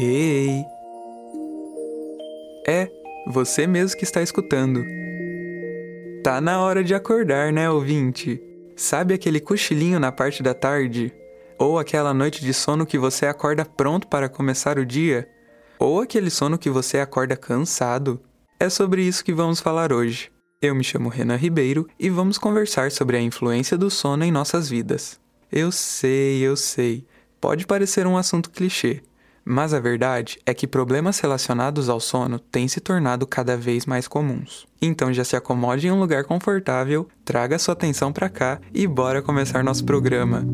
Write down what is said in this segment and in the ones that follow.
Ei! É, você mesmo que está escutando. Tá na hora de acordar, né, ouvinte? Sabe aquele cochilinho na parte da tarde? Ou aquela noite de sono que você acorda pronto para começar o dia? Ou aquele sono que você acorda cansado? É sobre isso que vamos falar hoje. Eu me chamo Renan Ribeiro e vamos conversar sobre a influência do sono em nossas vidas. Eu sei, eu sei, pode parecer um assunto clichê, mas a verdade é que problemas relacionados ao sono têm se tornado cada vez mais comuns. Então já se acomode em um lugar confortável, traga sua atenção para cá e bora começar nosso programa.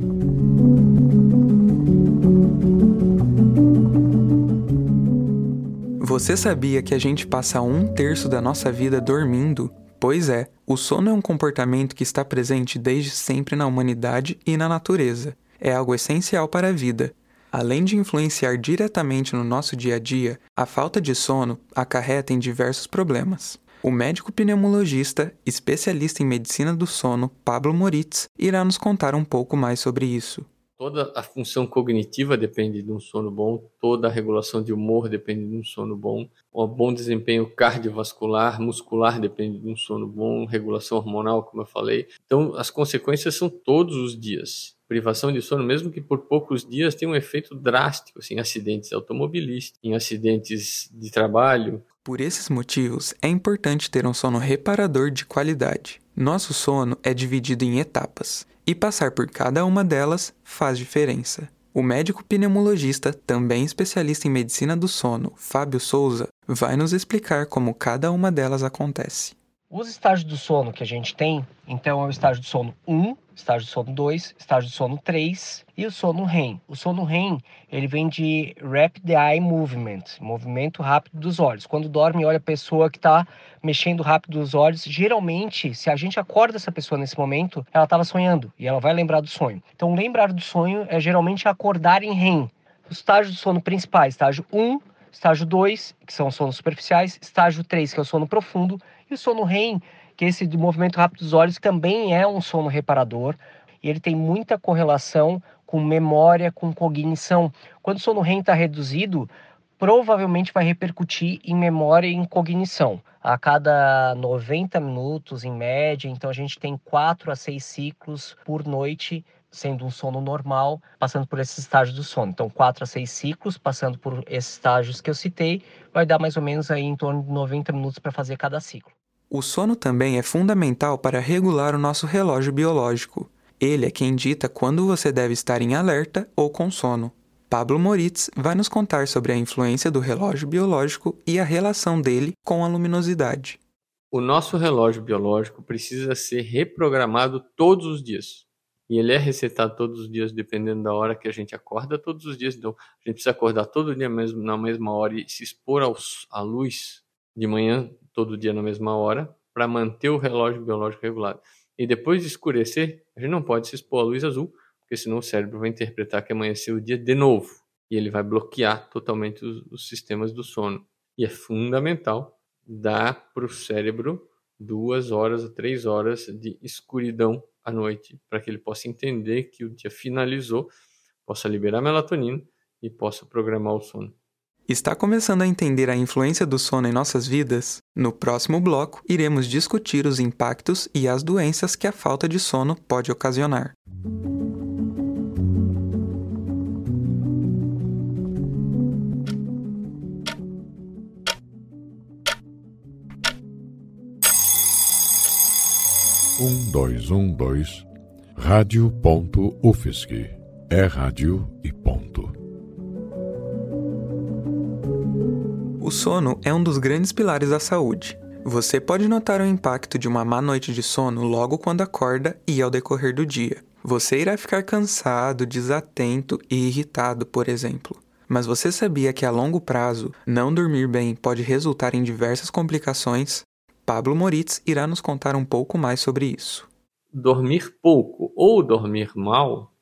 Você sabia que a gente passa um terço da nossa vida dormindo? Pois é, o sono é um comportamento que está presente desde sempre na humanidade e na natureza. É algo essencial para a vida, Além de influenciar diretamente no nosso dia a dia, a falta de sono acarreta em diversos problemas. O médico pneumologista, especialista em medicina do sono, Pablo Moritz, irá nos contar um pouco mais sobre isso. Toda a função cognitiva depende de um sono bom, toda a regulação de humor depende de um sono bom, o bom desempenho cardiovascular, muscular depende de um sono bom, regulação hormonal, como eu falei. Então, as consequências são todos os dias privação de sono, mesmo que por poucos dias, tem um efeito drástico assim, em acidentes automobilísticos, em acidentes de trabalho. Por esses motivos, é importante ter um sono reparador de qualidade. Nosso sono é dividido em etapas, e passar por cada uma delas faz diferença. O médico pneumologista, também especialista em medicina do sono, Fábio Souza, vai nos explicar como cada uma delas acontece. Os estágios do sono que a gente tem, então é o estágio do sono 1, estágio do sono 2, estágio do sono 3 e o sono REM. O sono REM, ele vem de Rapid Eye Movement, movimento rápido dos olhos. Quando dorme, olha a pessoa que está mexendo rápido os olhos. Geralmente, se a gente acorda essa pessoa nesse momento, ela estava sonhando e ela vai lembrar do sonho. Então, lembrar do sonho é geralmente acordar em REM. Os estágios do sono principais, estágio 1, estágio 2, que são sonos superficiais, estágio 3, que é o sono profundo, e o sono REM, que é esse do movimento rápido dos olhos, também é um sono reparador, e ele tem muita correlação com memória, com cognição. Quando o sono REM está reduzido, provavelmente vai repercutir em memória e em cognição. A cada 90 minutos, em média, então a gente tem 4 a 6 ciclos por noite sendo um sono normal, passando por esses estágios do sono. Então, 4 a 6 ciclos, passando por esses estágios que eu citei, vai dar mais ou menos aí em torno de 90 minutos para fazer cada ciclo. O sono também é fundamental para regular o nosso relógio biológico. Ele é quem dita quando você deve estar em alerta ou com sono. Pablo Moritz vai nos contar sobre a influência do relógio biológico e a relação dele com a luminosidade. O nosso relógio biológico precisa ser reprogramado todos os dias. E ele é recetado todos os dias, dependendo da hora que a gente acorda todos os dias. Então, a gente precisa acordar todo dia mesmo na mesma hora e se expor aos, à luz de manhã, todo dia na mesma hora, para manter o relógio biológico regulado. E depois de escurecer, a gente não pode se expor à luz azul, porque senão o cérebro vai interpretar que amanheceu o dia de novo. E ele vai bloquear totalmente os, os sistemas do sono. E é fundamental dar para o cérebro duas horas a três horas de escuridão à noite, para que ele possa entender que o dia finalizou, possa liberar melatonina e possa programar o sono. Está começando a entender a influência do sono em nossas vidas? No próximo bloco, iremos discutir os impactos e as doenças que a falta de sono pode ocasionar. Um dois um dois rádio ponto UFSC é rádio e ponto. O sono é um dos grandes pilares da saúde. Você pode notar o impacto de uma má noite de sono logo quando acorda e ao decorrer do dia. Você irá ficar cansado, desatento e irritado, por exemplo. Mas você sabia que a longo prazo, não dormir bem pode resultar em diversas complicações, Pablo Moritz irá nos contar um pouco mais sobre isso. Dormir pouco ou dormir mal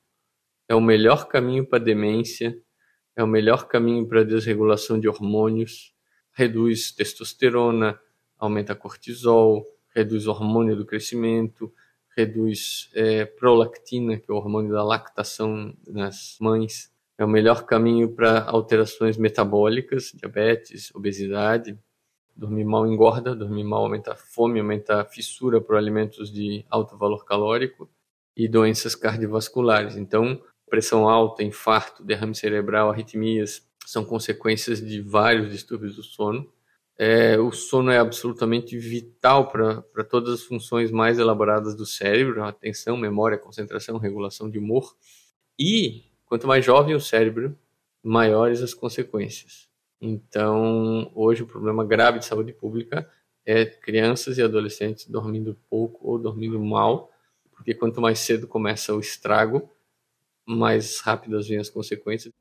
é o melhor caminho para demência, é o melhor caminho para desregulação de hormônios, reduz testosterona, aumenta cortisol, reduz hormônio do crescimento, reduz é, prolactina, que é o hormônio da lactação nas mães. é o melhor caminho para alterações metabólicas, diabetes, obesidade. Dormir mal engorda, dormir mal aumenta a fome, aumenta a fissura por alimentos de alto valor calórico e doenças cardiovasculares. Então, pressão alta, infarto, derrame cerebral, arritmias são consequências de vários distúrbios do sono. É, o sono é absolutamente vital para todas as funções mais elaboradas do cérebro, atenção, memória, concentração, regulação de humor. E quanto mais jovem o cérebro, maiores as consequências. Então, hoje o problema grave de saúde pública é crianças e adolescentes dormindo pouco ou dormindo mal, porque quanto mais cedo começa o estrago, mais rápidas vêm as consequências.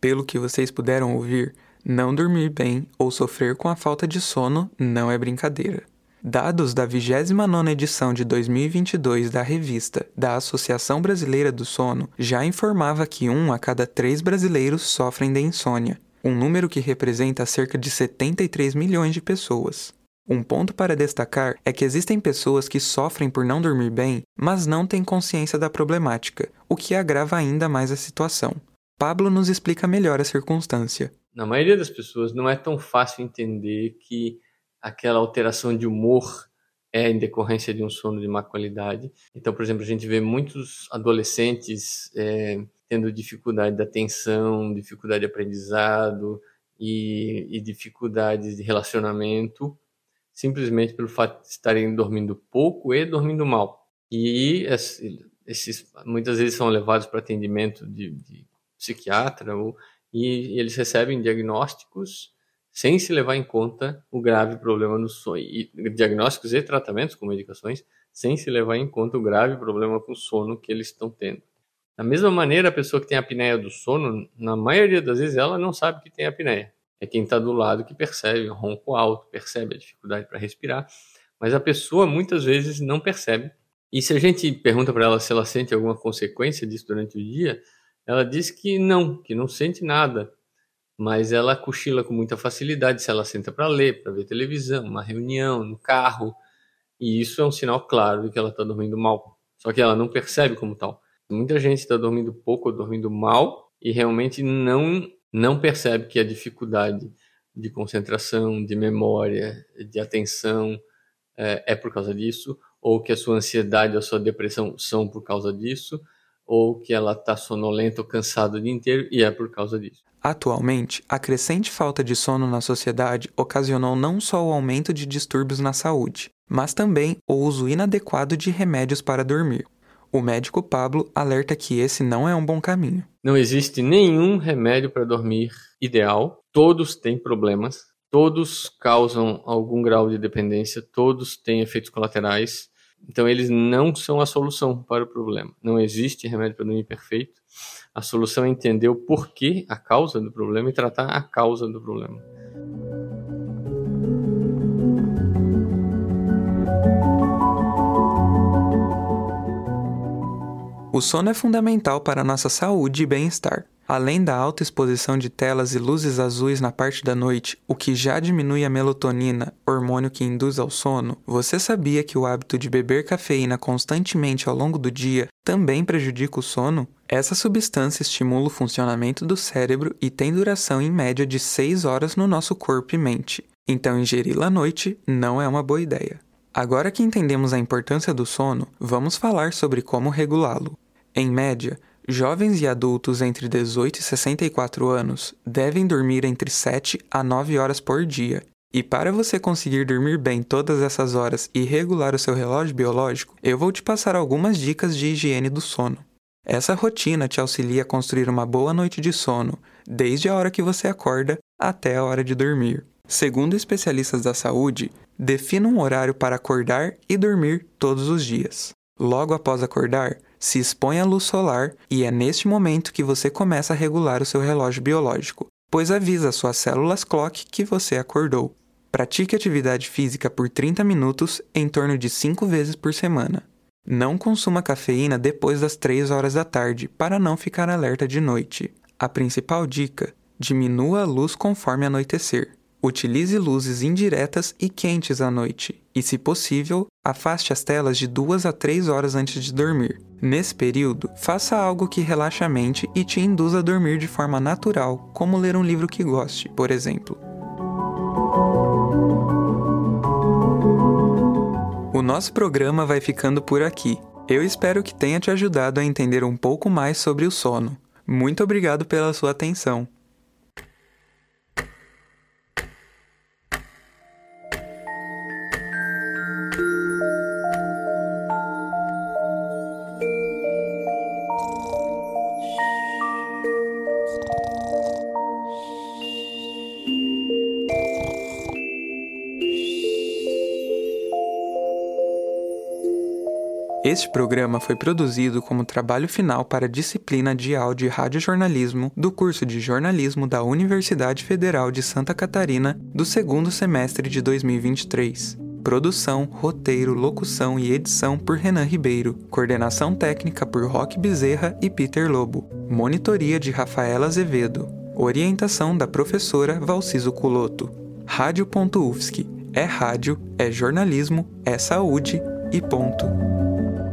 Pelo que vocês puderam ouvir, não dormir bem ou sofrer com a falta de sono não é brincadeira. Dados da 29ª edição de 2022 da revista da Associação Brasileira do Sono já informava que um a cada três brasileiros sofrem de insônia, um número que representa cerca de 73 milhões de pessoas. Um ponto para destacar é que existem pessoas que sofrem por não dormir bem, mas não têm consciência da problemática, o que agrava ainda mais a situação. Pablo nos explica melhor a circunstância. Na maioria das pessoas não é tão fácil entender que aquela alteração de humor é em decorrência de um sono de má qualidade. Então, por exemplo, a gente vê muitos adolescentes é, tendo dificuldade de atenção, dificuldade de aprendizado e, e dificuldades de relacionamento simplesmente pelo fato de estarem dormindo pouco e dormindo mal. E esses muitas vezes são levados para atendimento de, de psiquiatra ou, e eles recebem diagnósticos sem se levar em conta o grave problema no sono. E diagnósticos e tratamentos com medicações sem se levar em conta o grave problema com o sono que eles estão tendo. Da mesma maneira, a pessoa que tem apneia do sono, na maioria das vezes, ela não sabe que tem apneia é quem está do lado que percebe o ronco alto, percebe a dificuldade para respirar, mas a pessoa muitas vezes não percebe. E se a gente pergunta para ela se ela sente alguma consequência disso durante o dia, ela diz que não, que não sente nada, mas ela cochila com muita facilidade se ela senta para ler, para ver televisão, uma reunião, no carro, e isso é um sinal claro de que ela está dormindo mal. Só que ela não percebe como tal. Muita gente está dormindo pouco ou dormindo mal e realmente não não percebe que a dificuldade de concentração, de memória, de atenção é, é por causa disso, ou que a sua ansiedade ou a sua depressão são por causa disso, ou que ela está sonolenta ou cansada o dia inteiro e é por causa disso. Atualmente, a crescente falta de sono na sociedade ocasionou não só o aumento de distúrbios na saúde, mas também o uso inadequado de remédios para dormir. O médico Pablo alerta que esse não é um bom caminho. Não existe nenhum remédio para dormir ideal. Todos têm problemas, todos causam algum grau de dependência, todos têm efeitos colaterais. Então, eles não são a solução para o problema. Não existe remédio para dormir perfeito. A solução é entender o porquê, a causa do problema e tratar a causa do problema. O sono é fundamental para nossa saúde e bem-estar. Além da alta exposição de telas e luzes azuis na parte da noite, o que já diminui a melatonina, hormônio que induz ao sono, você sabia que o hábito de beber cafeína constantemente ao longo do dia também prejudica o sono? Essa substância estimula o funcionamento do cérebro e tem duração em média de 6 horas no nosso corpo e mente. Então, ingeri-la à noite não é uma boa ideia. Agora que entendemos a importância do sono, vamos falar sobre como regulá-lo. Em média, jovens e adultos entre 18 e 64 anos devem dormir entre 7 a 9 horas por dia. E para você conseguir dormir bem todas essas horas e regular o seu relógio biológico, eu vou te passar algumas dicas de higiene do sono. Essa rotina te auxilia a construir uma boa noite de sono, desde a hora que você acorda até a hora de dormir. Segundo especialistas da saúde, defina um horário para acordar e dormir todos os dias. Logo após acordar, se expõe à luz solar e é neste momento que você começa a regular o seu relógio biológico, pois avisa suas células clock que você acordou. Pratique atividade física por 30 minutos em torno de 5 vezes por semana. Não consuma cafeína depois das 3 horas da tarde para não ficar alerta de noite. A principal dica: diminua a luz conforme anoitecer. Utilize luzes indiretas e quentes à noite, e, se possível, afaste as telas de 2 a 3 horas antes de dormir. Nesse período, faça algo que relaxe a mente e te induza a dormir de forma natural, como ler um livro que goste, por exemplo. O nosso programa vai ficando por aqui. Eu espero que tenha te ajudado a entender um pouco mais sobre o sono. Muito obrigado pela sua atenção. Este programa foi produzido como trabalho final para a disciplina de áudio e radiojornalismo do curso de jornalismo da Universidade Federal de Santa Catarina do segundo semestre de 2023. Produção, roteiro, locução e edição por Renan Ribeiro. Coordenação técnica por Roque Bezerra e Peter Lobo. Monitoria de Rafaela Azevedo. Orientação da professora Valciso Culoto. Rádio.UFSC. É rádio, é jornalismo, é saúde e ponto.